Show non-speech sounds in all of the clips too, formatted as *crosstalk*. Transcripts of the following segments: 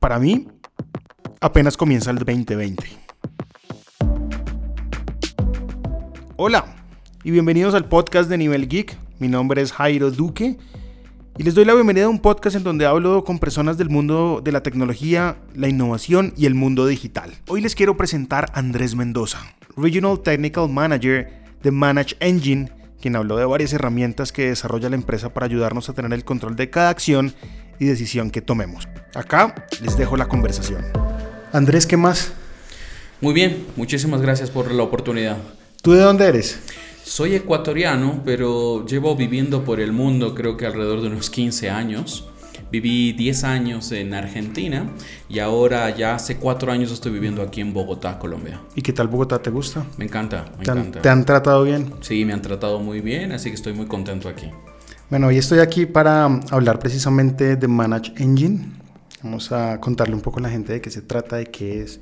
para mí, apenas comienza el 2020. Hola y bienvenidos al podcast de Nivel Geek. Mi nombre es Jairo Duque y les doy la bienvenida a un podcast en donde hablo con personas del mundo de la tecnología, la innovación y el mundo digital. Hoy les quiero presentar a Andrés Mendoza, Regional Technical Manager de Manage Engine, quien habló de varias herramientas que desarrolla la empresa para ayudarnos a tener el control de cada acción y decisión que tomemos. Acá les dejo la conversación. Andrés, ¿qué más? Muy bien, muchísimas gracias por la oportunidad. ¿Tú de dónde eres? Soy ecuatoriano, pero llevo viviendo por el mundo creo que alrededor de unos 15 años. Viví 10 años en Argentina y ahora ya hace 4 años estoy viviendo aquí en Bogotá, Colombia. ¿Y qué tal Bogotá? ¿Te gusta? Me encanta, me ¿Te han, encanta. ¿Te han tratado bien? Sí, me han tratado muy bien, así que estoy muy contento aquí. Bueno, hoy estoy aquí para hablar precisamente de Manage Engine. Vamos a contarle un poco a la gente de qué se trata, de qué es.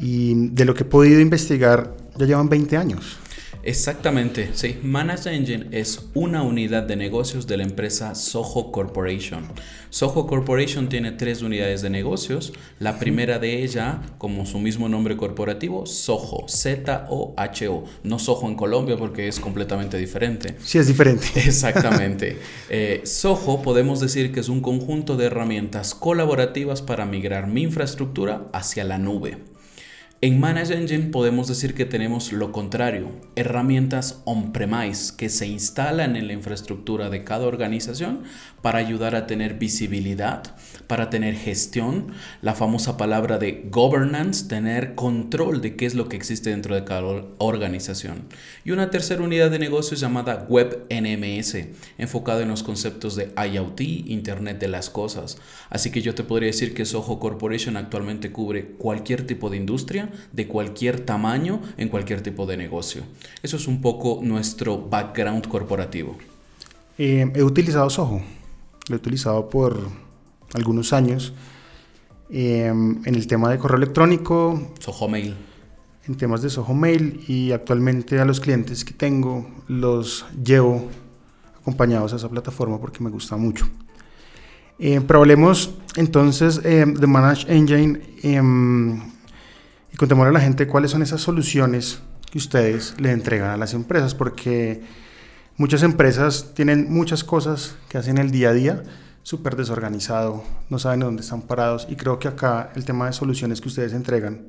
Y de lo que he podido investigar, ya llevan 20 años. Exactamente, sí. Manage Engine es una unidad de negocios de la empresa Soho Corporation. Soho Corporation tiene tres unidades de negocios. La primera de ella, como su mismo nombre corporativo, Soho, Z-O-H-O. No Soho en Colombia porque es completamente diferente. Sí, es diferente. *laughs* Exactamente. Eh, Soho podemos decir que es un conjunto de herramientas colaborativas para migrar mi infraestructura hacia la nube. En Manage Engine podemos decir que tenemos lo contrario, herramientas on-premise que se instalan en la infraestructura de cada organización para ayudar a tener visibilidad, para tener gestión, la famosa palabra de governance, tener control de qué es lo que existe dentro de cada organización. Y una tercera unidad de negocios llamada Web NMS, enfocada en los conceptos de IoT, Internet de las Cosas. Así que yo te podría decir que Soho Corporation actualmente cubre cualquier tipo de industria, de cualquier tamaño, en cualquier tipo de negocio. Eso es un poco nuestro background corporativo. Eh, he utilizado Soho. Lo he utilizado por algunos años. eh, en el tema de correo electrónico, Soho Mail. en temas de Soho Mail y actualmente a los clientes que tengo los llevo acompañados a esa plataforma porque me gusta mucho. Eh, pero hablemos entonces eh, de Manage Engine em, y contémosle a la gente cuáles son esas soluciones que ustedes le entregan a las empresas porque muchas empresas tienen muchas cosas que hacen el día a día súper desorganizado, no saben de dónde están parados y creo que acá el tema de soluciones que ustedes entregan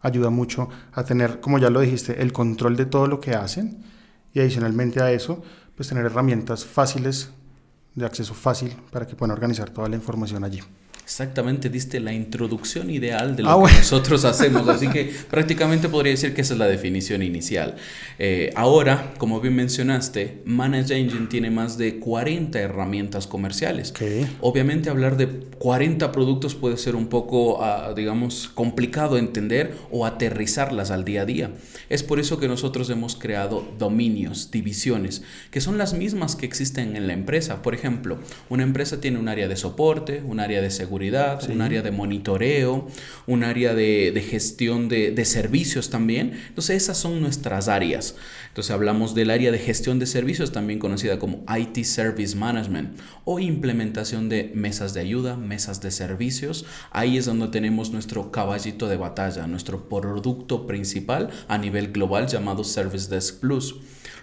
ayuda mucho a tener, como ya lo dijiste, el control de todo lo que hacen y adicionalmente a eso, pues tener herramientas fáciles, de acceso fácil para que puedan organizar toda la información allí. Exactamente, diste la introducción ideal de lo Ah, que bueno. nosotros hacemos, así que *laughs* prácticamente podría decir que esa es la definición inicial. Eh, ahora, como bien mencionaste, Manage Engine tiene más de 40 herramientas comerciales. Obviamente hablar de 40 productos puede ser un poco, ah, digamos, complicado entender o aterrizarlas al día a día. Es por eso que nosotros hemos creado dominios, divisiones, que son las mismas que existen en la empresa. Por ejemplo, una empresa tiene un área de soporte, un área de seguridad, un área de monitoreo, un área de, de gestión de, de servicios también. Entonces esas son nuestras áreas. Entonces hablamos del área de gestión de servicios, también conocida como IT Service Management o implementación de mesas de ayuda, mesas de servicios. Ahí es donde tenemos nuestro caballito de batalla, nuestro producto principal a nivel global llamado Service Desk Plus.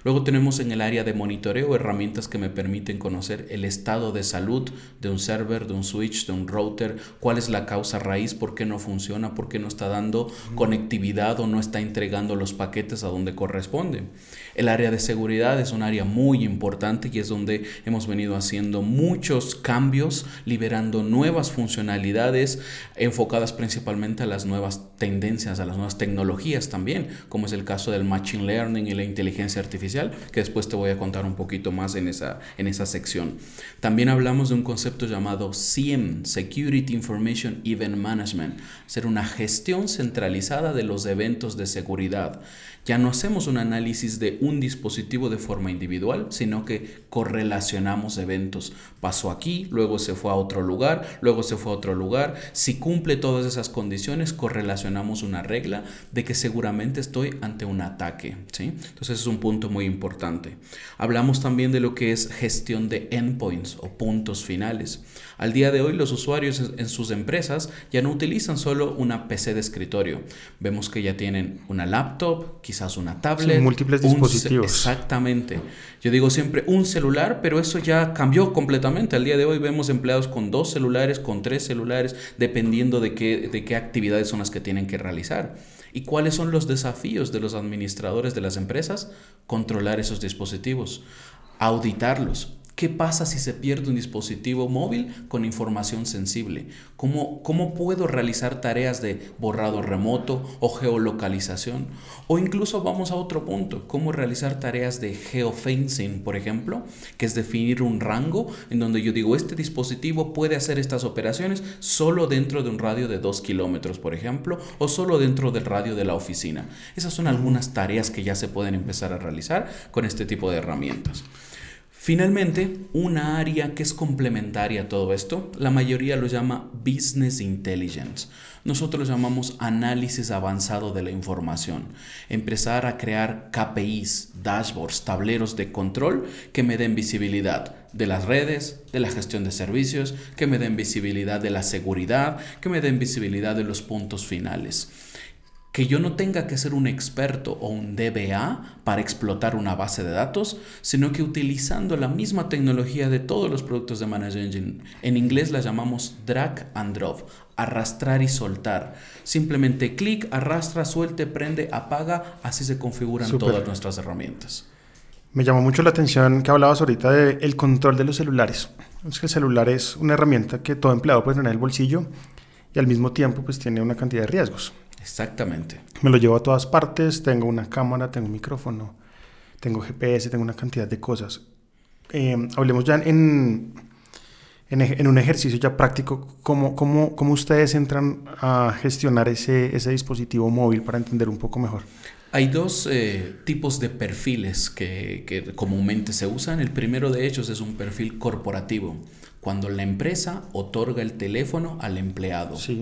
Luego tenemos en el área de monitoreo herramientas que me permiten conocer el estado de salud de un server, de un switch, de un router, cuál es la causa raíz, por qué no funciona, por qué no está dando conectividad o no está entregando los paquetes a donde corresponde. El área de seguridad es un área muy importante y es donde hemos venido haciendo muchos cambios, liberando nuevas funcionalidades enfocadas principalmente a las nuevas tendencias, a las nuevas tecnologías también, como es el caso del Machine Learning y la inteligencia artificial, que después te voy a contar un poquito más en esa, en esa sección. También hablamos de un concepto llamado SIEM, Security Information Event Management, ser una gestión centralizada de los eventos de seguridad. Ya no hacemos un análisis de un dispositivo de forma individual, sino que correlacionamos eventos. Pasó aquí, luego se fue a otro lugar, luego se fue a otro lugar. Si cumple todas esas condiciones, correlacionamos una regla de que seguramente estoy ante un ataque. ¿sí? Entonces es un punto muy importante. Hablamos también de lo que es gestión de endpoints o puntos finales. Al día de hoy los usuarios en sus empresas ya no utilizan solo una PC de escritorio. Vemos que ya tienen una laptop, quizás una tablet. múltiples dispositivos. Exactamente. Yo digo siempre un celular, pero eso ya cambió completamente. Al día de hoy vemos empleados con dos celulares, con tres celulares, dependiendo de qué, de qué actividades son las que tienen que realizar. ¿Y cuáles son los desafíos de los administradores de las empresas? Controlar esos dispositivos, auditarlos, ¿Qué pasa si se pierde un dispositivo móvil con información sensible? ¿Cómo, ¿Cómo, puedo realizar tareas de borrado remoto o geolocalización? O incluso vamos a otro punto, cómo realizar tareas de geofencing, por ejemplo, que es definir un rango en donde yo digo, este dispositivo puede hacer estas operaciones solo dentro de un radio de 2 kilómetros, por ejemplo, o solo dentro del radio de la oficina. Esas son algunas tareas que ya se pueden empezar a realizar con este tipo de herramientas. Finalmente, una área que es complementaria a todo esto, la mayoría lo llama Business Intelligence. Nosotros lo llamamos análisis avanzado de la información. Empezar a crear KPIs, dashboards, tableros de control que me den visibilidad de las redes, de la gestión de servicios, que me den visibilidad de la seguridad, que me den visibilidad de los puntos finales que yo no tenga que ser un experto o un DBA para explotar una base de datos, sino que utilizando la misma tecnología de todos los productos de Manage Engine, en inglés la llamamos drag and drop, arrastrar y soltar. Simplemente clic, arrastra, suelte, prende, apaga, así se configuran todas nuestras herramientas. Me llamó mucho la atención que hablabas ahorita del control de los celulares. Es que el celular es una herramienta que todo empleado puede tener en el bolsillo y al mismo tiempo pues tiene una cantidad de riesgos. Exactamente. Me lo llevo a todas partes, tengo una cámara, tengo un micrófono, tengo GPS, tengo una cantidad de cosas. Eh, hablemos ya en, en, un ejercicio ya práctico, ¿cómo, cómo, cómo ustedes entran a gestionar ese, ese, dispositivo móvil para entender un poco mejor? Hay dos eh, tipos de perfiles que, que comúnmente se usan. El primero de ellos es un perfil corporativo cuando la empresa otorga el teléfono al empleado, sí.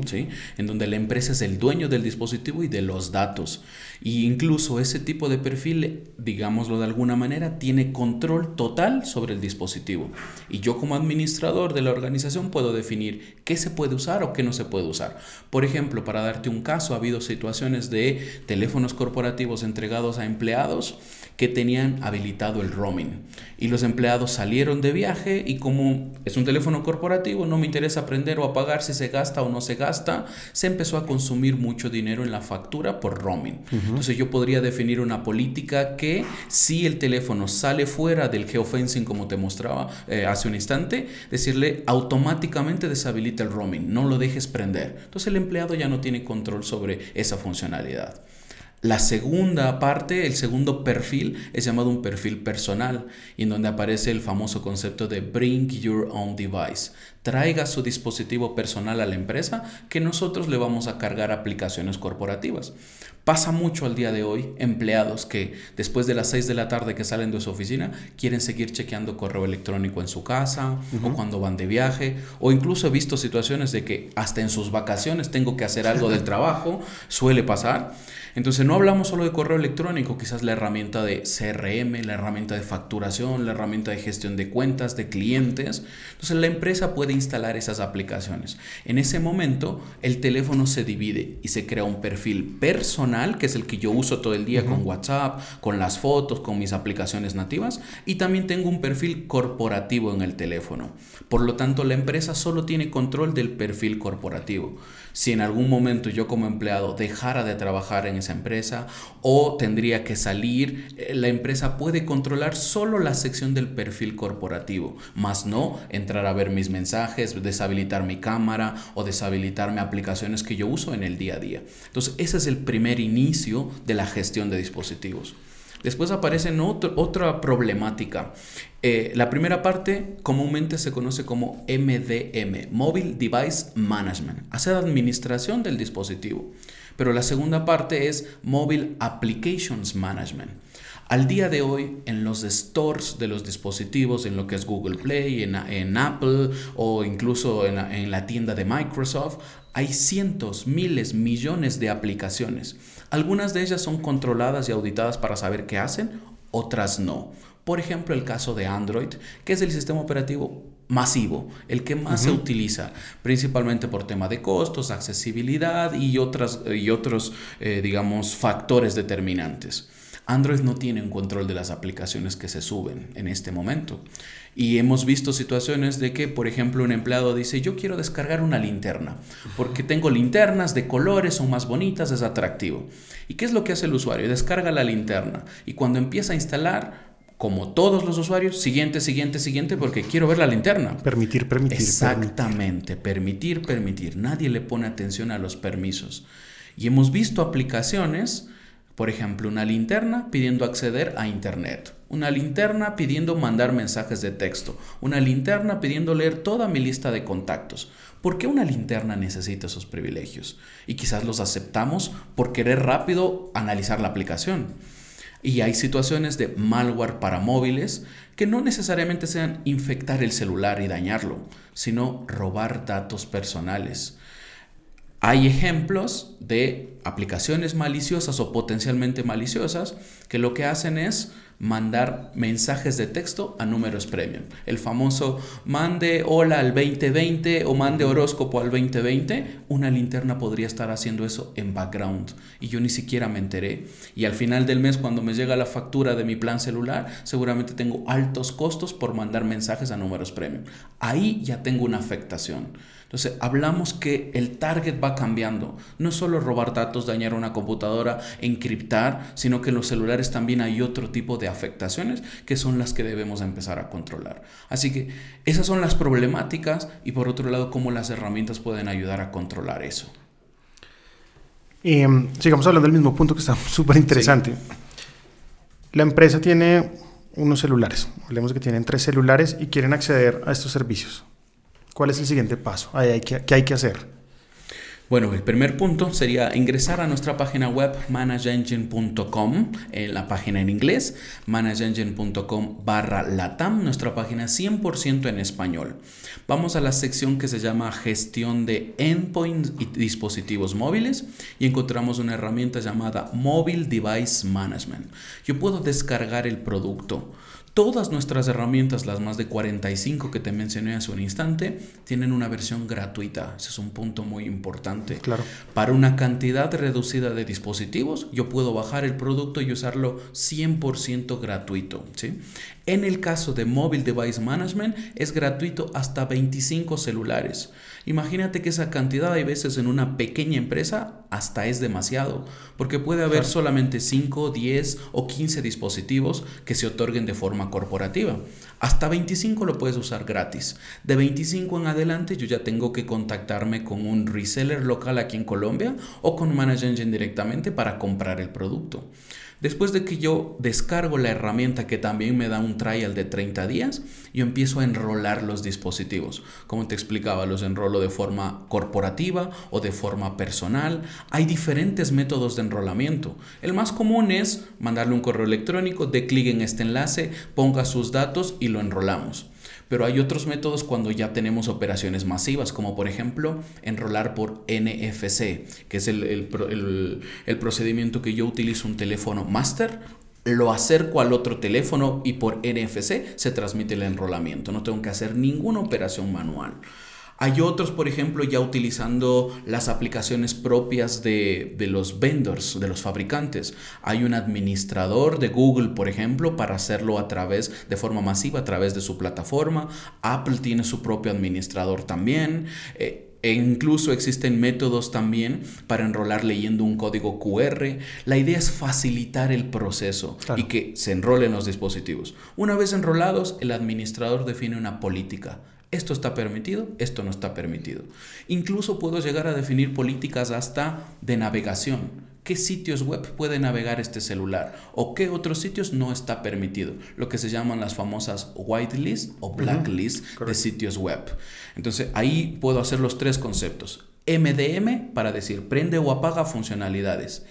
en donde la empresa es el dueño del dispositivo y de los datos. Y incluso ese tipo de perfil, digámoslo de alguna manera, tiene control total sobre el dispositivo. Y yo como administrador de la organización puedo definir qué se puede usar o qué no se puede usar. Por ejemplo, para darte un caso, ha habido situaciones de teléfonos corporativos entregados a empleados que tenían habilitado el roaming. Y los empleados salieron de viaje y como es un teléfono corporativo, no me interesa aprender o apagar si se gasta o no se gasta, se empezó a consumir mucho dinero en la factura por roaming. Entonces yo podría definir una política que si el teléfono sale fuera del geofencing como te mostraba eh, hace un instante, decirle automáticamente deshabilita el roaming, no lo dejes prender. Entonces el empleado ya no tiene control sobre esa funcionalidad. La segunda parte, el segundo perfil, es llamado un perfil personal, y en donde aparece el famoso concepto de Bring Your Own Device. Traiga su dispositivo personal a la empresa que nosotros le vamos a cargar aplicaciones corporativas. Pasa mucho al día de hoy empleados que después de las 6 de la tarde que salen de su oficina quieren seguir chequeando correo electrónico en su casa o cuando van de viaje o incluso he visto situaciones de que hasta en sus vacaciones tengo que hacer algo del *laughs* trabajo, suele pasar. Entonces no hablamos solo de correo electrónico, quizás la herramienta de CRM, la herramienta de facturación, la herramienta de gestión de cuentas, de clientes. Entonces la empresa puede instalar esas aplicaciones. En ese momento el teléfono se divide y se crea un perfil personal que es el que yo uso todo el día con WhatsApp, con las fotos, con mis aplicaciones nativas, y también tengo un perfil corporativo en el teléfono. Por lo tanto, la empresa solo tiene control del perfil corporativo. Si en algún momento yo como empleado dejara de trabajar en esa empresa o tendría que salir, eh, la empresa puede controlar solo la sección del perfil corporativo, más no entrar a ver mis mensajes, deshabilitar mi cámara o deshabilitarme aplicaciones que yo uso en el día a día. Entonces, ese es el primer inicio de la gestión de dispositivos. Después aparece otra problemática. Eh, la primera parte comúnmente se conoce como MDM, Mobile Device Management, hacer administración del dispositivo. Pero la segunda parte es Mobile Applications Management. Al día de hoy, en los stores de los dispositivos, en lo que es Google Play, en, Apple o incluso en en la tienda de Microsoft, hay cientos, miles, millones de aplicaciones. Algunas de ellas son controladas y auditadas para saber qué hacen, otras no. Por ejemplo, el caso de Android, que es el sistema operativo masivo, el que más se utiliza, principalmente por tema de costos, accesibilidad y, otras, y otros, eh, digamos, factores determinantes. Android no tiene un control de las aplicaciones que se suben en este momento. Y hemos visto situaciones de que, por ejemplo, un empleado dice, yo quiero descargar una linterna, porque tengo linternas de colores, son más bonitas, es atractivo. ¿Y qué es lo que hace el usuario? Descarga la linterna y cuando empieza a instalar, como todos los usuarios, siguiente, siguiente, siguiente, porque quiero ver la linterna. Permitir, permitir. Exactamente, permitir, permitir. Nadie le pone atención a los permisos. Y hemos visto aplicaciones por ejemplo, una linterna pidiendo acceder a Internet, una linterna pidiendo mandar mensajes de texto, una linterna pidiendo leer toda mi lista de contactos. ¿Por qué una linterna necesita esos privilegios? Y quizás los aceptamos por querer rápido analizar la aplicación. Y hay situaciones de malware para móviles que no necesariamente sean infectar el celular y dañarlo, sino robar datos personales. Hay ejemplos de aplicaciones maliciosas o potencialmente maliciosas que lo que hacen es mandar mensajes de texto a números premium. El famoso mande hola al 2020 o mande horóscopo al 2020. Una linterna podría estar haciendo eso en background y yo ni siquiera me enteré. Y al final del mes cuando me llega la factura de mi plan celular, seguramente tengo altos costos por mandar mensajes a números premium. Ahí ya tengo una afectación. Entonces, hablamos que el target va cambiando. No es solo robar datos, dañar una computadora, encriptar, sino que en los celulares también hay otro tipo de afectaciones que son las que debemos empezar a controlar. Así que esas son las problemáticas y por otro lado, cómo las herramientas pueden ayudar a controlar eso. Em, sigamos hablando del mismo punto que está *laughs* súper interesante. La empresa tiene unos celulares, hablemos que tienen tres celulares y quieren acceder a estos servicios. ¿Cuál es el siguiente paso? ¿Qué hay que hacer? Bueno, el primer punto sería ingresar a nuestra página web manageengine.com, en la página en inglés, manageengine.com barra latam, nuestra página 100% en español. Vamos a la sección que se llama gestión de endpoints y dispositivos móviles y encontramos una herramienta llamada Mobile Device Management. Yo puedo descargar el producto Todas nuestras herramientas, las más de 45 que te mencioné hace un instante, tienen una versión gratuita. Ese es un punto muy importante. Claro. Para una cantidad reducida de dispositivos, yo puedo bajar el producto y usarlo 100% gratuito. ¿sí? En el caso de Mobile Device Management, es gratuito hasta 25 celulares. Imagínate que esa cantidad hay veces en una pequeña empresa hasta es demasiado, porque puede haber solamente 5, 10 o 15 dispositivos que se otorguen de forma corporativa. Hasta 25 lo puedes usar gratis. De 25 en adelante yo ya tengo que contactarme con un reseller local aquí en Colombia o con Manage Engine directamente para comprar el producto. Después de que yo descargo la herramienta que también me da un trial de 30 días, yo empiezo a enrolar los dispositivos. Como te explicaba, los enrolo de forma corporativa o de forma personal. Hay diferentes métodos de enrolamiento. El más común es mandarle un correo electrónico, de clic en este enlace, ponga sus datos y lo enrolamos. Pero hay otros métodos cuando ya tenemos operaciones masivas, como por ejemplo enrolar por NFC, que es el, procedimiento que yo utilizo un teléfono master, lo acerco al otro teléfono y por NFC se transmite el enrolamiento. No tengo que hacer ninguna operación manual. Hay otros, por ejemplo, ya utilizando las aplicaciones propias de, los vendors, de los fabricantes. Hay un administrador de Google, por ejemplo, para hacerlo a través, de forma masiva, a través de su plataforma. Apple tiene su propio administrador también. Eh, e incluso existen métodos también para enrolar leyendo un código QR. La idea es facilitar el proceso y que se enrolen los dispositivos. Una vez enrolados, el administrador define una política esto está permitido, esto no está permitido. Incluso puedo llegar a definir políticas hasta de navegación. ¿Qué sitios web puede navegar este celular? ¿O qué otros sitios no está permitido? Lo que se llaman las famosas whitelist o blacklist de sitios web. Entonces ahí puedo hacer los tres conceptos. MDM para decir prende o apaga funcionalidades.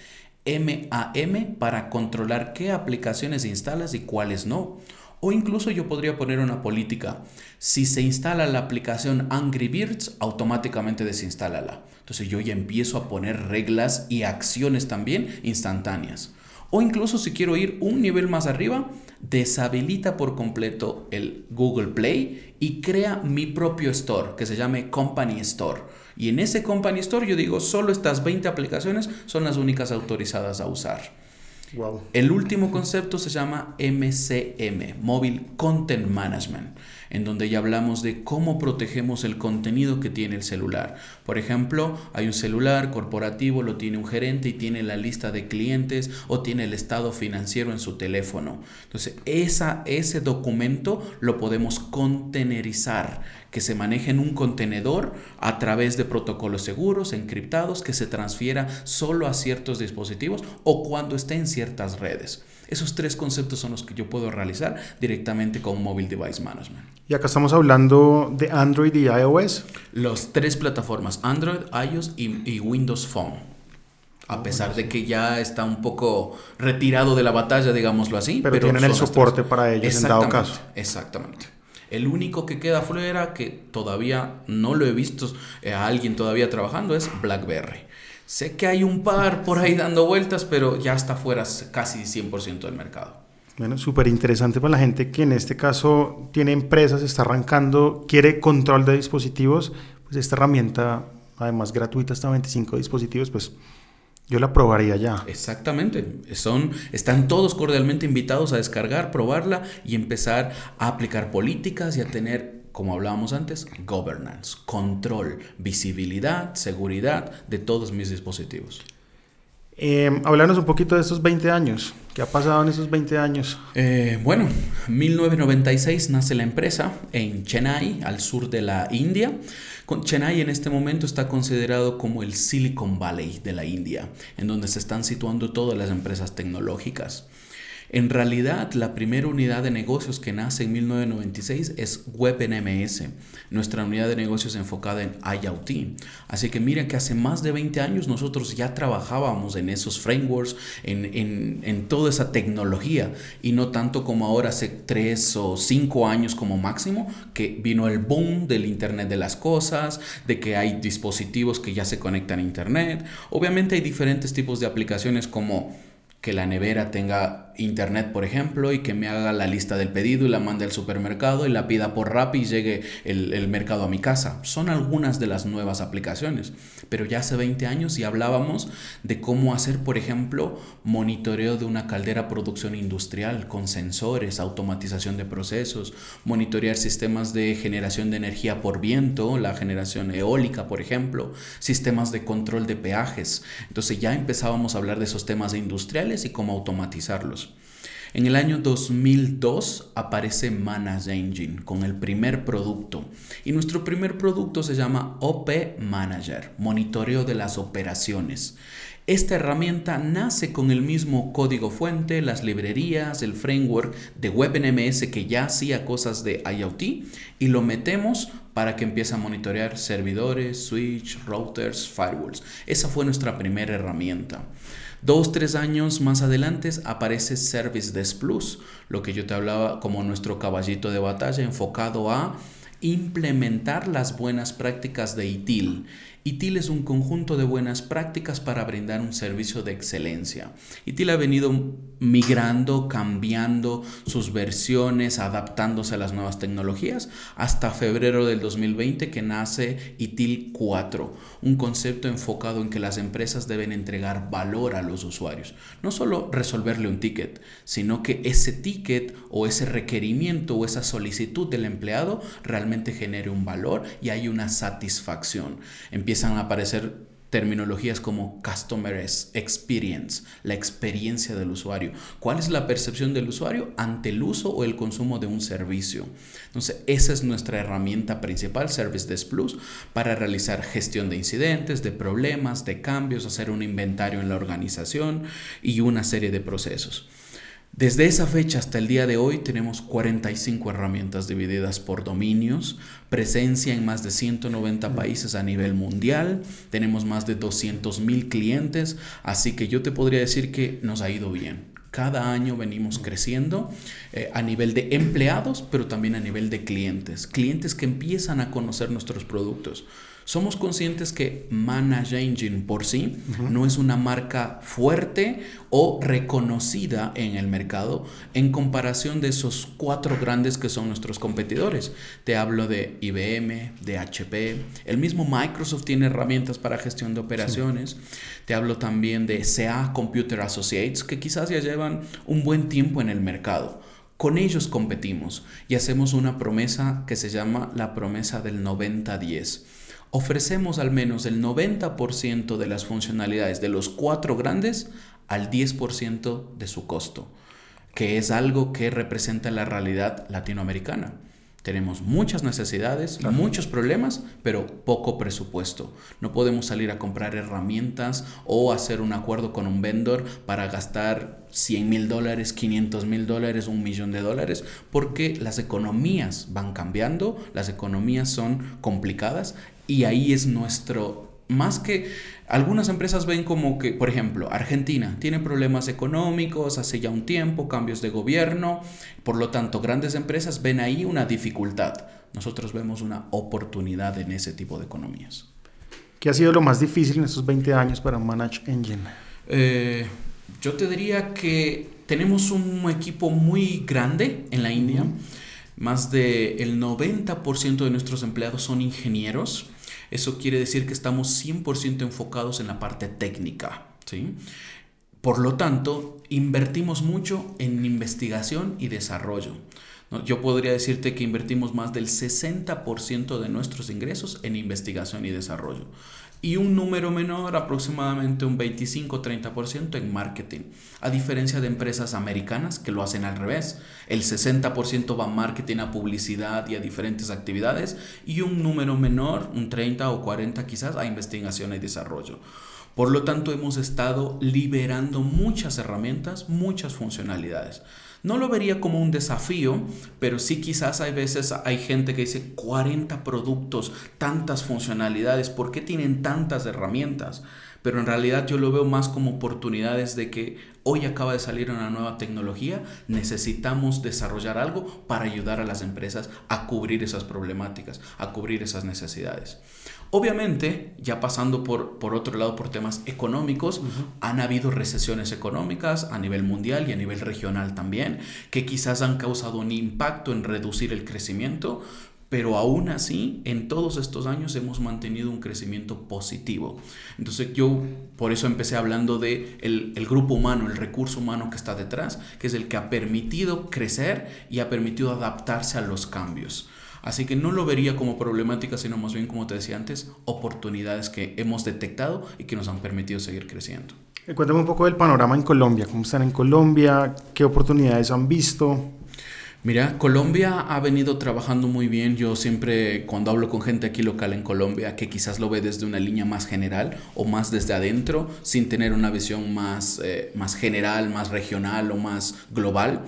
MAM para controlar qué aplicaciones instalas y cuáles no. O incluso yo podría poner una política. Si se instala la aplicación Angry Birds, automáticamente desinstálala. Entonces yo ya empiezo a poner reglas y acciones también instantáneas. O incluso si quiero ir un nivel más arriba, deshabilita por completo el Google Play y crea mi propio store que se llame Company Store. Y en ese Company Store yo digo, solo estas 20 aplicaciones son las únicas autorizadas a usar. El último concepto se llama MCM, Mobile Content Management en donde ya hablamos de cómo protegemos el contenido que tiene el celular. Por ejemplo, hay un celular corporativo, lo tiene un gerente y tiene la lista de clientes o tiene el estado financiero en su teléfono. Entonces, esa, ese documento lo podemos contenerizar, que se maneje en un contenedor a través de protocolos seguros, encriptados, que se transfiera solo a ciertos dispositivos o cuando esté en ciertas redes. Esos tres conceptos son los que yo puedo realizar directamente con Mobile Device Management. Y acá estamos hablando de Android y iOS. Las tres plataformas, Android, iOS y, Windows Phone. A pesar de que ya está un poco retirado de la batalla, digámoslo así. Pero, tienen el soporte para ellos en dado caso. Exactamente. El único que queda fuera, que todavía no lo he visto eh, a alguien todavía trabajando, es BlackBerry. Sé que hay un par por ahí dando vueltas, pero ya está fuera casi 100% del mercado. Bueno, súper interesante para la gente que en este caso tiene empresas, está arrancando, quiere control de dispositivos, pues esta herramienta, además gratuita, hasta 25 dispositivos, pues yo la probaría ya. Exactamente. Son, están todos cordialmente invitados a descargar, probarla y empezar a aplicar políticas y a tener como hablábamos antes, governance, control, visibilidad, seguridad de todos mis dispositivos. Eh, un poquito de estos 20 años. ¿Qué ha pasado en esos 20 años? Eh, bueno, 1996 nace la empresa en Chennai, al sur de la India. Chennai en este momento está considerado como el Silicon Valley de la India, en donde se están situando todas las empresas tecnológicas. En realidad, la primera unidad de negocios que nace en 1996 es WebNMS, nuestra unidad de negocios enfocada en IoT. Así que mira que hace más de 20 años nosotros ya trabajábamos en esos frameworks, en, toda esa tecnología, y no tanto como ahora hace 3 o 5 años como máximo, que vino el boom del Internet de las Cosas, de que hay dispositivos que ya se conectan a Internet. Obviamente hay diferentes tipos de aplicaciones como que la nevera tenga internet, por ejemplo, y que me haga la lista del pedido y la mande al supermercado y la pida por Rappi y llegue el, mercado a mi casa. Son algunas de las nuevas aplicaciones. Pero ya hace 20 años y hablábamos de cómo hacer, por ejemplo, monitoreo de una caldera producción industrial con sensores, automatización de procesos, monitorear sistemas de generación de energía por viento, la generación eólica, por ejemplo, sistemas de control de peajes. Entonces ya empezábamos a hablar de esos temas industriales y cómo automatizarlos. En el año 2002 aparece Manage Engine con el primer producto y nuestro primer producto se llama OP Manager, monitoreo de las operaciones. Esta herramienta nace con el mismo código fuente, las librerías, el framework de WebNMS que ya hacía cosas de IoT y lo metemos para que empiece a monitorear servidores, switch, routers, firewalls. Esa fue nuestra primera herramienta. Dos, tres años más adelante aparece Service Desk Plus, lo que yo te hablaba como nuestro caballito de batalla enfocado a implementar las buenas prácticas de ITIL ITIL es un conjunto de buenas prácticas para brindar un servicio de excelencia. ITIL ha venido migrando, cambiando sus versiones, adaptándose a las nuevas tecnologías, hasta febrero del 2020 que nace ITIL 4, un concepto enfocado en que las empresas deben entregar valor a los usuarios. No solo resolverle un ticket, sino que ese ticket o ese requerimiento o esa solicitud del empleado realmente genere un valor y hay una satisfacción. Empiezan a aparecer terminologías como Customer Experience, la experiencia del usuario. ¿Cuál es la percepción del usuario ante el uso o el consumo de un servicio? Entonces, esa es nuestra herramienta principal, Service Desk Plus, para realizar gestión de incidentes, de problemas, de cambios, hacer un inventario en la organización y una serie de procesos. Desde esa fecha hasta el día de hoy tenemos 45 herramientas divididas por dominios, presencia en más de 190 países a nivel mundial, tenemos más de 200 mil clientes, así que yo te podría decir que nos ha ido bien. Cada año venimos creciendo eh, a nivel de empleados, pero también a nivel de clientes, clientes que empiezan a conocer nuestros productos. Somos conscientes que Manage Engine por sí no es una marca fuerte o reconocida en el mercado en comparación de esos cuatro grandes que son nuestros competidores. Te hablo de IBM, de HP, el mismo Microsoft tiene herramientas para gestión de operaciones. Te hablo también de CA Computer Associates que quizás ya llevan un buen tiempo en el mercado. Con ellos competimos y hacemos una promesa que se llama la promesa del 90-10 ofrecemos al menos el 90% de las funcionalidades de los cuatro grandes al 10% de su costo, que es algo que representa la realidad latinoamericana. Tenemos muchas necesidades, muchos problemas, pero poco presupuesto. No podemos salir a comprar herramientas o hacer un acuerdo con un vendor para gastar 100 mil dólares, 500 mil dólares, un millón de dólares, porque las economías van cambiando, las economías son complicadas y ahí es nuestro, más que algunas empresas ven como que, por ejemplo, Argentina tiene problemas económicos hace ya un tiempo, cambios de gobierno, por lo tanto grandes empresas ven ahí una dificultad. Nosotros vemos una oportunidad en ese tipo de economías. ¿Qué ha sido lo más difícil en estos 20 años para Manage Engine? Eh, yo te diría que tenemos un equipo muy grande en la India. Más del 90% de nuestros empleados son ingenieros. Eso quiere decir que estamos 100% enfocados en la parte técnica. ¿sí? Por lo tanto, invertimos mucho en investigación y desarrollo. Yo podría decirte que invertimos más del 60% de nuestros ingresos en investigación y desarrollo y un número menor, aproximadamente un 25-30% en marketing, a diferencia de empresas americanas que lo hacen al revés. El 60% va a marketing, a publicidad y a diferentes actividades y un número menor, un 30 o 40 quizás, a investigación y desarrollo. Por lo tanto, hemos estado liberando muchas herramientas, muchas funcionalidades. No lo vería como un desafío, pero sí quizás hay veces hay gente que dice 40 productos, tantas funcionalidades, ¿por qué tienen tantas herramientas? Pero en realidad yo lo veo más como oportunidades de que hoy acaba de salir una nueva tecnología, necesitamos desarrollar algo para ayudar a las empresas a cubrir esas problemáticas, a cubrir esas necesidades. Obviamente, ya pasando por, por otro lado, por temas económicos, han habido recesiones económicas a nivel mundial y a nivel regional también, que quizás han causado un impacto en reducir el crecimiento, pero aún así, en todos estos años hemos mantenido un crecimiento positivo. Entonces yo por eso empecé hablando de el, el, grupo humano, el recurso humano que está detrás, que es el que ha permitido crecer y ha permitido adaptarse a los cambios. Así que no lo vería como problemática, sino más bien, como te decía antes, oportunidades que hemos detectado y que nos han permitido seguir creciendo. Cuéntame un poco del panorama en Colombia, cómo están en Colombia, qué oportunidades han visto. Mira, Colombia ha venido trabajando muy bien. Yo siempre cuando hablo con gente aquí local en Colombia, que quizás lo ve desde una línea más general o más desde adentro, sin tener una visión más, eh, más general, más regional o más global,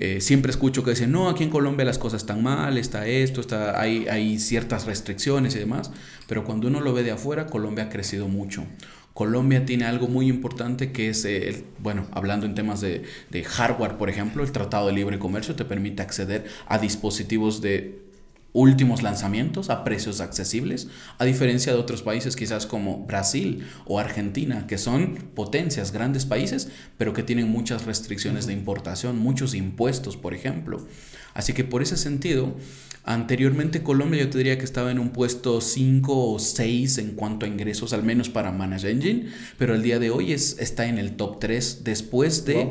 eh, siempre escucho que dicen, no, aquí en Colombia las cosas están mal, está esto, está, hay, hay ciertas restricciones y demás, pero cuando uno lo ve de afuera, Colombia ha crecido mucho. Colombia tiene algo muy importante que es, eh, bueno, hablando en temas de, de hardware, por ejemplo, el Tratado de Libre Comercio te permite acceder a dispositivos de últimos lanzamientos a precios accesibles, a diferencia de otros países quizás como Brasil o Argentina, que son potencias, grandes países, pero que tienen muchas restricciones de importación, muchos impuestos, por ejemplo. Así que por ese sentido, anteriormente Colombia yo te diría que estaba en un puesto 5 o 6 en cuanto a ingresos, al menos para Manage Engine, pero el día de hoy es, está en el top 3 después de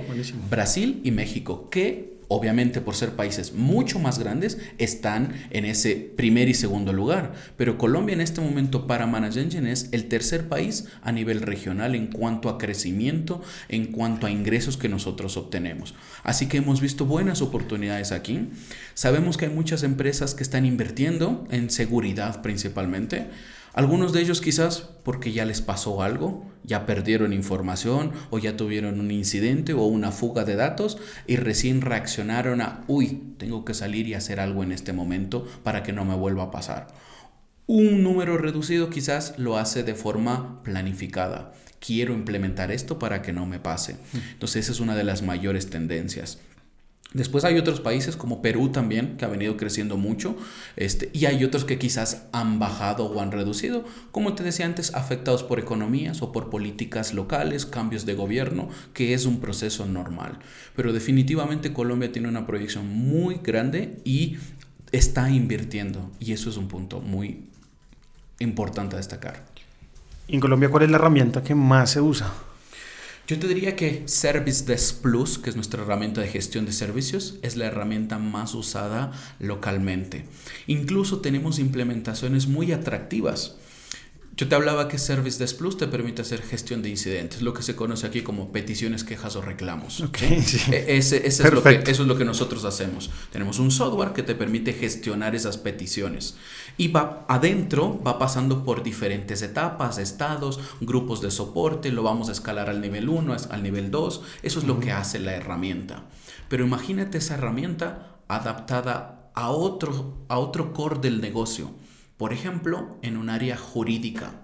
Brasil y México, que obviamente por ser países mucho más grandes, están en ese primer y segundo lugar. Pero Colombia en este momento para Manage Engine es el tercer país a nivel regional en cuanto a crecimiento, en cuanto a ingresos que nosotros obtenemos. Así que hemos visto buenas oportunidades aquí. Sabemos que hay muchas empresas que están invirtiendo en seguridad principalmente. Algunos de ellos quizás porque ya les pasó algo, ya perdieron información o ya tuvieron un incidente o una fuga de datos y recién reaccionaron a, uy, tengo que salir y hacer algo en este momento para que no me vuelva a pasar. Un número reducido quizás lo hace de forma planificada. Quiero implementar esto para que no me pase. Entonces esa es una de las mayores tendencias. Después hay otros países como Perú también, que ha venido creciendo mucho, este, y hay otros que quizás han bajado o han reducido, como te decía antes, afectados por economías o por políticas locales, cambios de gobierno, que es un proceso normal. Pero definitivamente Colombia tiene una proyección muy grande y está invirtiendo, y eso es un punto muy importante a destacar. en Colombia cuál es la herramienta que más se usa? Yo te diría que Service Desk Plus, que es nuestra herramienta de gestión de servicios, es la herramienta más usada localmente. Incluso tenemos implementaciones muy atractivas. Yo te hablaba que Service Desk Plus te permite hacer gestión de incidentes, lo que se conoce aquí como peticiones, quejas o reclamos. Okay, sí. E, ese, ese es lo que, eso es lo que nosotros hacemos. Tenemos un software que te permite gestionar esas peticiones. Y va adentro, va pasando por diferentes etapas, estados, grupos de soporte, lo vamos a escalar al nivel 1, al nivel 2. Eso es lo que hace la herramienta. Pero imagínate esa herramienta adaptada a otro, a otro core del negocio por ejemplo, en un área jurídica.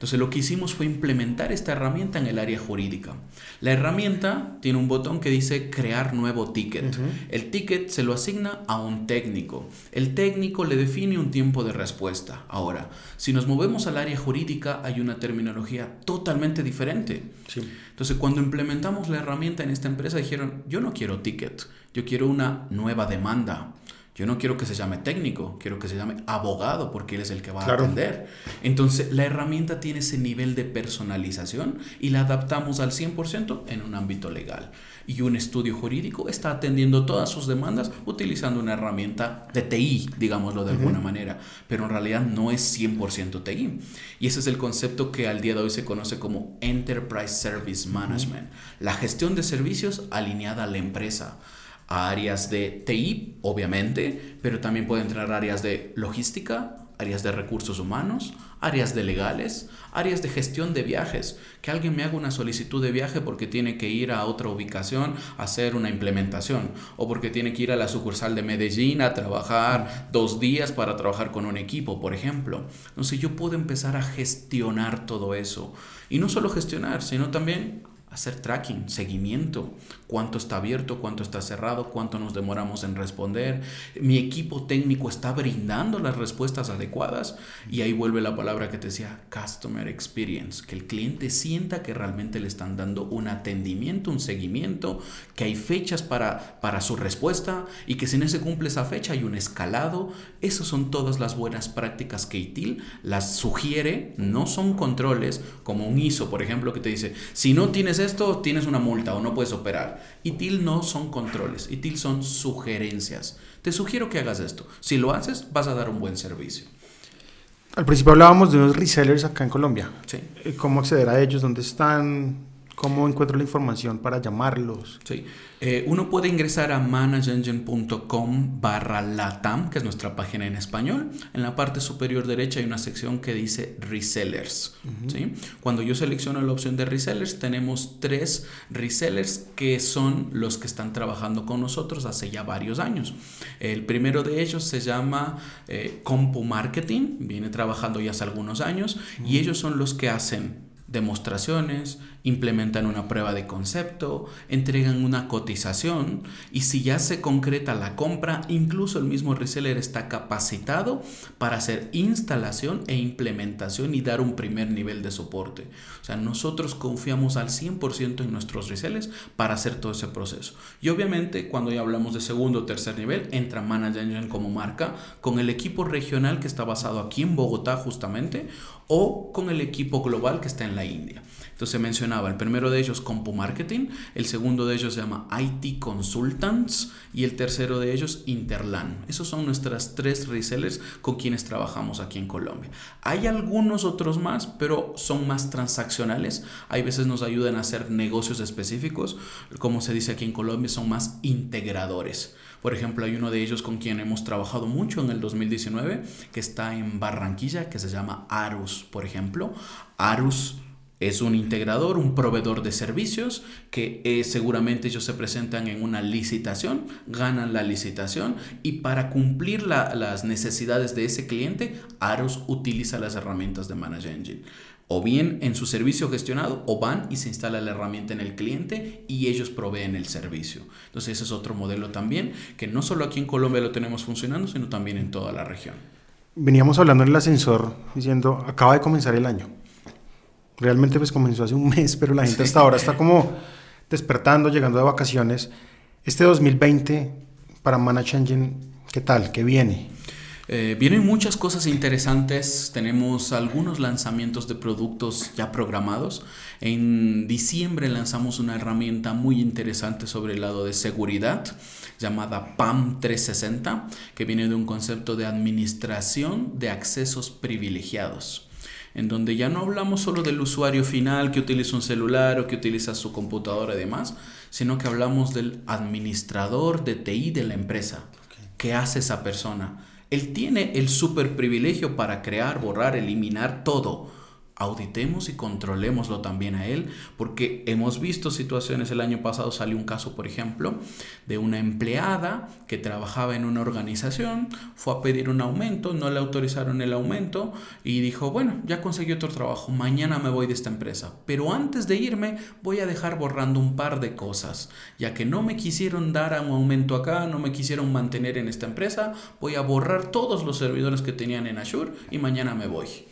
Entonces lo que hicimos fue implementar esta herramienta en el área jurídica. La herramienta tiene un botón que dice crear nuevo ticket. El ticket se lo asigna a un técnico. El técnico le define un tiempo de respuesta. Ahora, si nos movemos al área jurídica hay una terminología totalmente diferente. Entonces cuando implementamos la herramienta en esta empresa dijeron, yo no quiero ticket, yo quiero una nueva demanda. Yo no quiero que se llame técnico, quiero que se llame abogado porque él es el que va a atender. Entonces, la herramienta tiene ese nivel de personalización y la adaptamos al 100% en un ámbito legal. Y un estudio jurídico está atendiendo todas sus demandas utilizando una herramienta de TI, digámoslo de alguna manera, pero en realidad no es 100% TI. Y ese es el concepto que al día de hoy se conoce como Enterprise Service Management, la gestión de servicios alineada a la empresa a áreas de TI, obviamente, pero también puede entrar áreas de logística, áreas de recursos humanos, áreas de legales, áreas de gestión de viajes. Que alguien me haga una solicitud de viaje porque tiene que ir a otra ubicación a hacer una implementación o porque tiene que ir a la sucursal de Medellín a trabajar dos días para trabajar con un equipo, por ejemplo. Entonces yo puedo empezar a gestionar todo eso. Y no solo gestionar, sino también hacer tracking, seguimiento, cuánto está abierto, cuánto está cerrado, cuánto nos demoramos en responder. Mi equipo técnico está brindando las respuestas adecuadas y ahí vuelve la palabra que te decía, customer experience, que el cliente sienta que realmente le están dando un atendimiento, un seguimiento, que hay fechas para, para su respuesta y que si no se cumple esa fecha hay un escalado. Esas son todas las buenas prácticas que ITIL las sugiere, no son controles como un ISO, por ejemplo, que te dice, si no tienes esto, tienes una multa o no puedes operar. ITIL no son controles, ITIL son sugerencias. Te sugiero que hagas esto. Si lo haces, vas a dar un buen servicio. Al principio hablábamos de unos resellers acá en Colombia. Sí. Eh, ¿Cómo acceder a ellos? ¿Dónde están? ¿Cómo encuentro la información para llamarlos? Sí. Eh, uno puede ingresar a manageengine.com barra latam, que es nuestra página en español. En la parte superior derecha hay una sección que dice resellers. ¿sí? Cuando yo selecciono la opción de resellers, tenemos tres resellers que son los que están trabajando con nosotros hace ya varios años. El primero de ellos se llama eh, Compu Marketing, viene trabajando ya hace algunos años, y ellos son los que hacen demostraciones, implementan una prueba de concepto, entregan una cotización y si ya se concreta la compra, incluso el mismo reseller está capacitado para hacer instalación e implementación y dar un primer nivel de soporte. O sea, nosotros confiamos al 100% en nuestros resellers para hacer todo ese proceso. Y obviamente cuando ya hablamos de segundo o tercer nivel, entra Manage Engine como marca con el equipo regional que está basado aquí en Bogotá justamente o con el equipo global que está en la India. Entonces mencionaba, el primero de ellos Compu Marketing, el segundo de ellos se llama IT Consultants y el tercero de ellos Interlan. Esos son nuestras tres resellers con quienes trabajamos aquí en Colombia. Hay algunos otros más, pero son más transaccionales. Hay veces nos ayudan a hacer negocios específicos. Como se dice aquí en Colombia, son más integradores. Por ejemplo, hay uno de ellos con quien hemos trabajado mucho en el 2019, que está en Barranquilla, que se llama Arus, por ejemplo. Arus Es un integrador, un proveedor de servicios que eh, seguramente ellos se presentan en una licitación, ganan la licitación y para cumplir las necesidades de ese cliente, Aros utiliza las herramientas de Manage Engine o bien en su servicio gestionado o van y se instala la herramienta en el cliente y ellos proveen el servicio. Entonces ese es otro modelo también que no solo aquí en Colombia lo tenemos funcionando, sino también en toda la región. Veníamos hablando en el ascensor diciendo, acaba de comenzar el año. Realmente pues comenzó hace un mes, pero la gente hasta ahora está como despertando, llegando de vacaciones. Este 2020 para Manage Engine, ¿qué tal? ¿Qué viene? Eh, vienen muchas cosas interesantes, tenemos algunos lanzamientos de productos ya programados. En diciembre lanzamos una herramienta muy interesante sobre el lado de seguridad llamada PAM 360, que viene de un concepto de administración de accesos privilegiados en donde ya no hablamos solo del usuario final que utiliza un celular o que utiliza su computadora y demás, sino que hablamos del administrador de TI de la empresa. ¿Qué hace esa persona? Él tiene el super privilegio para crear, borrar, eliminar todo auditemos y controlémoslo también a él, porque hemos visto situaciones, el año pasado salió un caso, por ejemplo, de una empleada que trabajaba en una organización, fue a pedir un aumento, no le autorizaron el aumento y dijo, bueno, ya conseguí otro trabajo, mañana me voy de esta empresa, pero antes de irme voy a dejar borrando un par de cosas, ya que no me quisieron dar un aumento acá, no me quisieron mantener en esta empresa, voy a borrar todos los servidores que tenían en Azure y mañana me voy.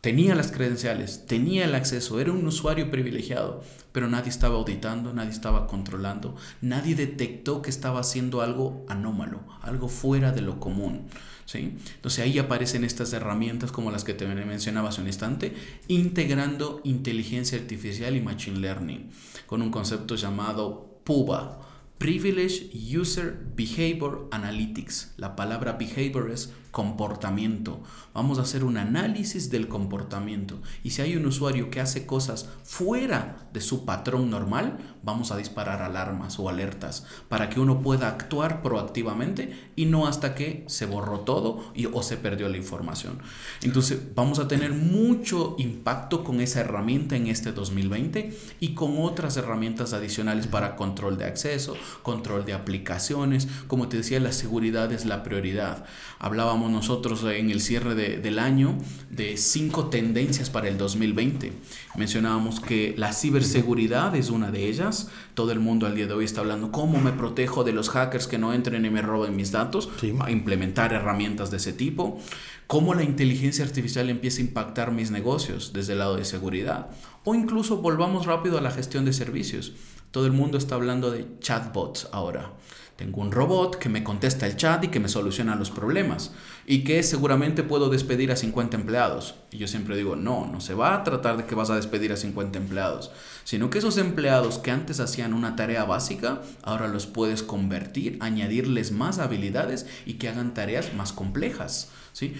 Tenía las credenciales, tenía el acceso, era un usuario privilegiado, pero nadie estaba auditando, nadie estaba controlando, nadie detectó que estaba haciendo algo anómalo, algo fuera de lo común. ¿sí? Entonces ahí aparecen estas herramientas como las que te mencionaba hace un instante, integrando inteligencia artificial y machine learning con un concepto llamado PUBA. Privilege User Behavior Analytics. La palabra behavior es comportamiento. Vamos a hacer un análisis del comportamiento. Y si hay un usuario que hace cosas fuera de su patrón normal, vamos a disparar alarmas o alertas para que uno pueda actuar proactivamente y no hasta que se borró todo y, o se perdió la información. Entonces vamos a tener mucho impacto con esa herramienta en este 2020 y con otras herramientas adicionales para control de acceso, control de aplicaciones. Como te decía, la seguridad es la prioridad. Hablábamos nosotros en el cierre del año de cinco tendencias para el 2020. Mencionábamos que la ciberseguridad es una de ellas. Todo el mundo al día de hoy está hablando cómo me protejo de los hackers que no entren y me roben mis datos. A implementar herramientas de ese tipo. Cómo la inteligencia artificial empieza a impactar mis negocios desde el lado de seguridad. O incluso volvamos rápido a la gestión de servicios. Todo el mundo está hablando de chatbots ahora. Tengo un robot que me contesta el chat y que me soluciona los problemas y que seguramente puedo despedir a 50 empleados. Y yo siempre digo, no, no se va a tratar de que vas a despedir a 50 empleados, sino que esos empleados que antes hacían una tarea básica, ahora los puedes convertir, añadirles más habilidades y que hagan tareas más complejas. ¿sí?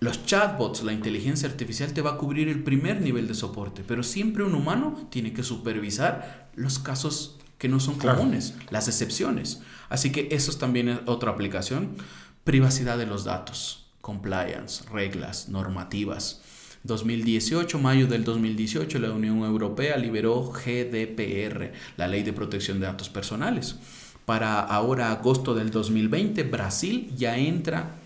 Los chatbots, la inteligencia artificial te va a cubrir el primer nivel de soporte, pero siempre un humano tiene que supervisar los casos que no son comunes, las excepciones. Así que eso es también otra aplicación. Privacidad de los datos, compliance, reglas, normativas. 2018, mayo del 2018, la Unión Europea liberó GDPR, la Ley de Protección de Datos Personales. Para ahora, agosto del 2020, Brasil ya entra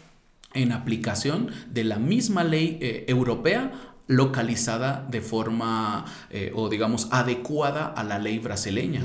en aplicación de la misma ley eh, europea localizada de forma eh, o digamos adecuada a la ley brasileña.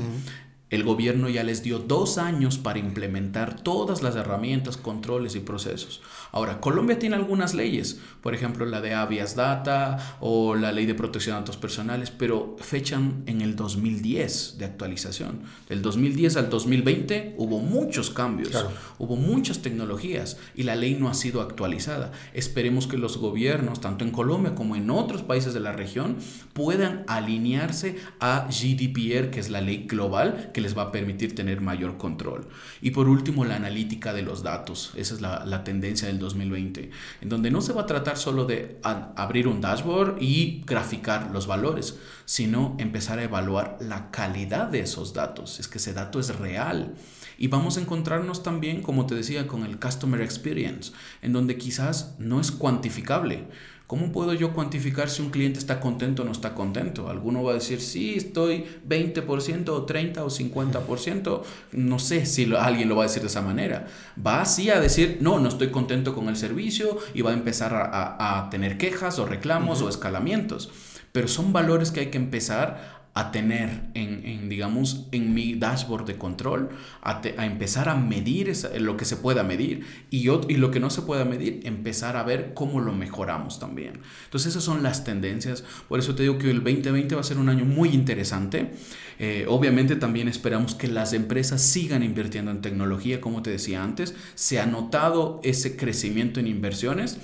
El gobierno ya les dio dos años para implementar todas las herramientas, controles y procesos. Ahora, Colombia tiene algunas leyes, por ejemplo la de Avias Data o la ley de protección de datos personales, pero fechan en el 2010 de actualización. Del 2010 al 2020 hubo muchos cambios, hubo muchas tecnologías y la ley no ha sido actualizada. Esperemos que los gobiernos, tanto en Colombia como en otros países de la región, puedan alinearse a GDPR, que es la ley global que les va a permitir tener mayor control. Y por último, la analítica de los datos. Esa es la, tendencia del 2020, en donde no se va a tratar solo de abrir un dashboard y graficar los valores, sino empezar a evaluar la calidad de esos datos. Es que ese dato es real. Y vamos a encontrarnos también, como te decía, con el Customer Experience, en donde quizás no es cuantificable, ¿Cómo puedo yo cuantificar si un cliente está contento o no está contento? Alguno va a decir, sí, estoy 20% o 30 o 50%. No sé si alguien lo va a decir de esa manera. Va así a decir, no, no estoy contento con el servicio y va a empezar a, tener quejas o reclamos o escalamientos. Pero son valores que hay que empezar a tener en, digamos, en mi dashboard de control, a, empezar a medir lo que se pueda medir y, y lo que no se pueda medir, empezar a ver cómo lo mejoramos también. Entonces esas son las tendencias. Por eso te digo que el 2020 va a ser un año muy interesante. Eh, obviamente también esperamos que las empresas sigan invirtiendo en tecnología, como te decía antes. Se ha notado ese crecimiento en inversiones,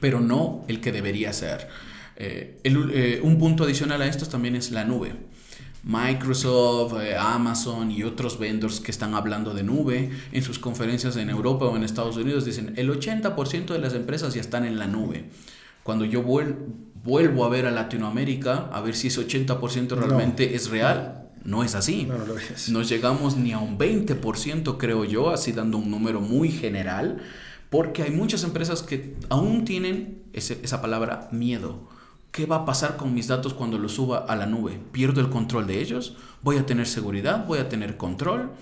pero no el que debería ser. Eh, eh, un punto adicional a esto también es la nube. Microsoft, eh, Amazon y otros vendors que están hablando de nube en sus conferencias en Europa o en Estados Unidos dicen el 80% de las empresas ya están en la nube. Cuando yo vuelvo a ver a Latinoamérica a ver si ese 80% realmente es real, no es así. No, no llegamos ni a un 20%, creo yo, así dando un número muy general, porque hay muchas empresas que aún tienen esa palabra miedo ¿Qué va a pasar con mis datos cuando los suba a la nube? ¿Pierdo el control de ellos? ¿Voy a tener seguridad? ¿Voy a tener control?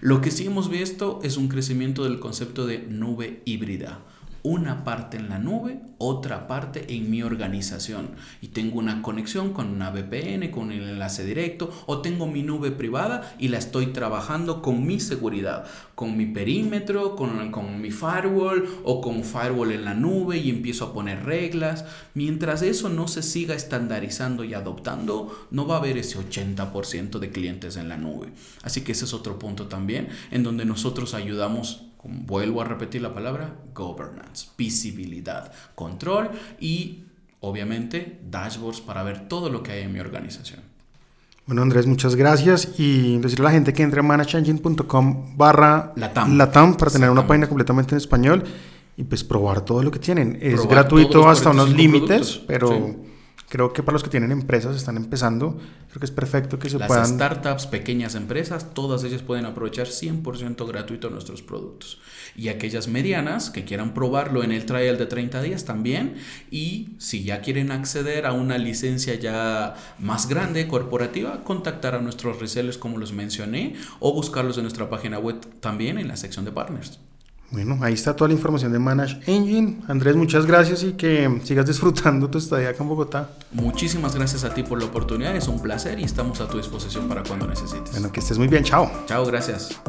Lo que sí hemos visto es un crecimiento del concepto de nube híbrida una parte en la nube, otra parte en mi organización. Y tengo una conexión con una VPN, con el enlace directo, o tengo mi nube privada y la estoy trabajando con mi seguridad, con mi perímetro, con, mi firewall o con firewall en la nube y empiezo a poner reglas. Mientras eso no se siga estandarizando y adoptando, no va a haber ese 80% de clientes en la nube. Así que ese es otro punto también en donde nosotros ayudamos vuelvo a repetir la palabra, governance, visibilidad, control y obviamente dashboards para ver todo lo que hay en mi organización. Bueno, Andrés, muchas gracias. Y decirle a la gente que entre a manageengine.com barra Latam. para tener una página completamente en español y pues probar todo lo que tienen. Es gratuito hasta unos límites, pero creo que para los que tienen empresas, están empezando, creo que es perfecto que se Las puedan... startups, pequeñas empresas, todas ellas pueden aprovechar 100% gratuito nuestros productos. Y aquellas medianas que quieran probarlo en el trial de 30 días también. Y si ya quieren acceder a una licencia ya más grande, corporativa, contactar a nuestros resellers como los mencioné o buscarlos en nuestra página web también en la sección de partners. Bueno, ahí está toda la información de Manage Engine. Andrés, muchas gracias y que sigas disfrutando tu estadía acá en Bogotá. Muchísimas gracias a ti por la oportunidad, es un placer y estamos a tu disposición para cuando necesites. Bueno, que estés muy bien, chao. Chao, gracias.